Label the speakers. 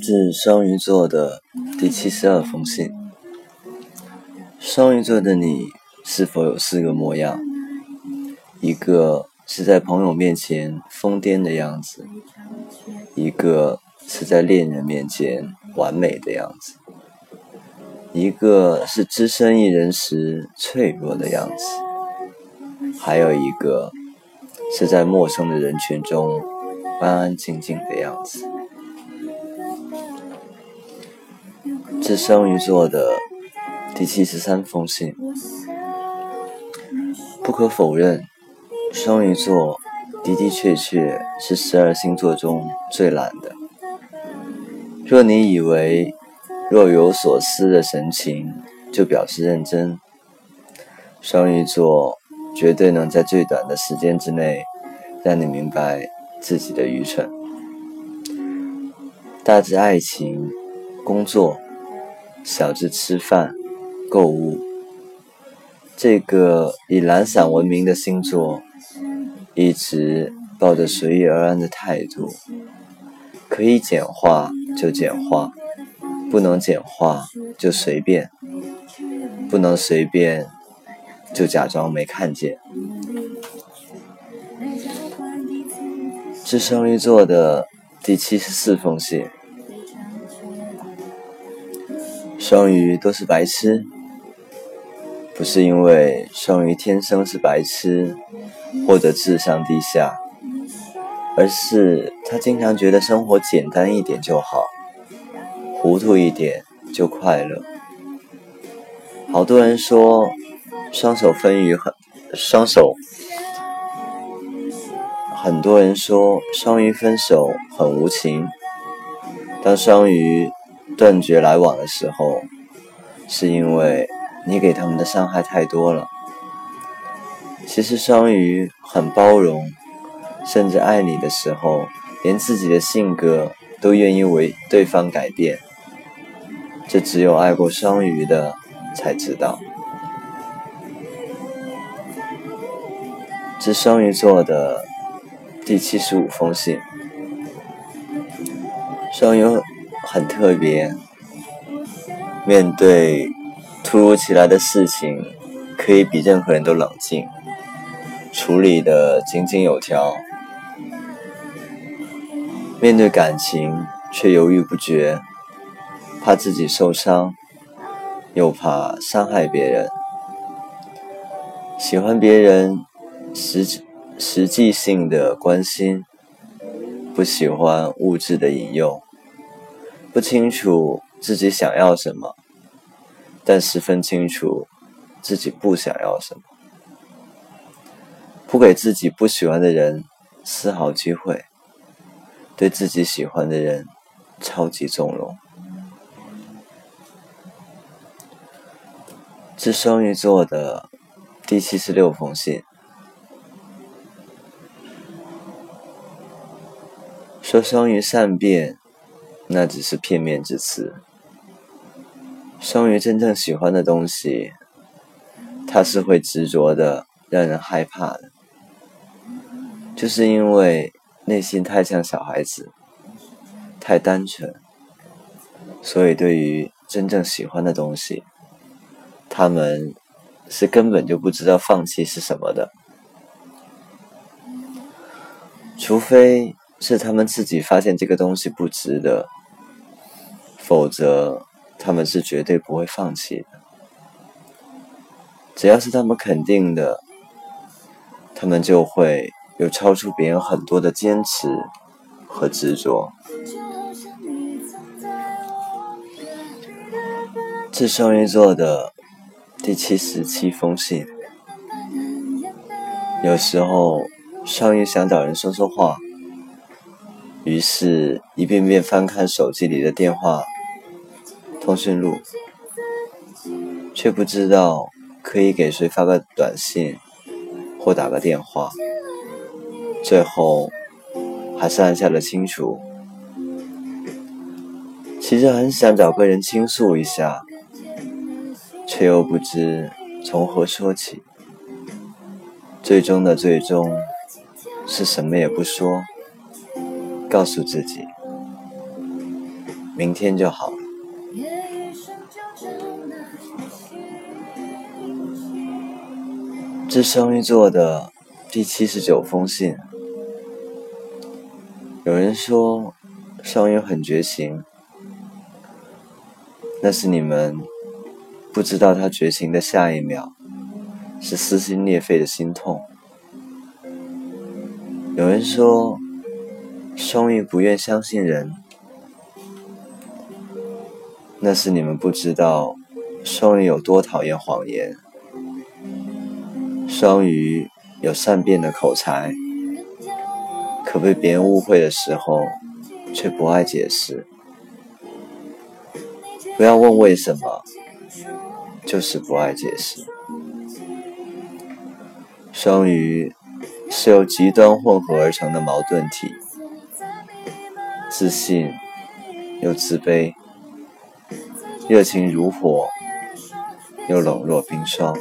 Speaker 1: 致双鱼座的第七十二封信。双鱼座的你是否有四个模样？一个是在朋友面前疯癫的样子，一个是在恋人面前完美的样子，一个是只身一人时脆弱的样子，还有一个是在陌生的人群中安安静静的样子。是双鱼座的第七十三封信。不可否认，双鱼座的的确确是十二星座中最懒的。若你以为若有所思的神情就表示认真，双鱼座绝对能在最短的时间之内让你明白自己的愚蠢。大致爱情、工作。小至吃饭、购物，这个以懒散闻名的星座，一直抱着随遇而安的态度。可以简化就简化，不能简化就随便，不能随便就假装没看见。是双鱼座的第七十四封信。双鱼都是白痴，不是因为双鱼天生是白痴或者智商低下，而是他经常觉得生活简单一点就好，糊涂一点就快乐。好多人说双手分鱼很双手，很多人说双鱼分手很无情，当双鱼。断绝来往的时候，是因为你给他们的伤害太多了。其实双鱼很包容，甚至爱你的时候，连自己的性格都愿意为对方改变。这只有爱过双鱼的才知道。致双鱼座的第七十五封信，双鱼。很特别，面对突如其来的事情，可以比任何人都冷静，处理的井井有条；面对感情却犹豫不决，怕自己受伤，又怕伤害别人。喜欢别人实实际性的关心，不喜欢物质的引诱。不清楚自己想要什么，但十分清楚自己不想要什么。不给自己不喜欢的人丝毫机会，对自己喜欢的人超级纵容。致双鱼座的第七十六封信，说双鱼善变。那只是片面之词。双鱼真正喜欢的东西，他是会执着的，让人害怕的。就是因为内心太像小孩子，太单纯，所以对于真正喜欢的东西，他们是根本就不知道放弃是什么的，除非是他们自己发现这个东西不值得。否则，他们是绝对不会放弃的。只要是他们肯定的，他们就会有超出别人很多的坚持和执着。致双鱼座的第七十七封信。有时候，双鱼想找人说说话，于是一遍遍翻看手机里的电话。通讯录，却不知道可以给谁发个短信或打个电话，最后还是按下了清除。其实很想找个人倾诉一下，却又不知从何说起。最终的最终，是什么也不说，告诉自己。明天就好这双鱼座的第七十九封信，有人说双鱼很绝情，那是你们不知道他绝情的下一秒是撕心裂肺的心痛。有人说双鱼不愿相信人，那是你们不知道双鱼有多讨厌谎言。双鱼有善变的口才，可被别人误会的时候，却不爱解释。不要问为什么，就是不爱解释。双鱼是由极端混合而成的矛盾体，自信又自卑，热情如火，又冷若冰霜。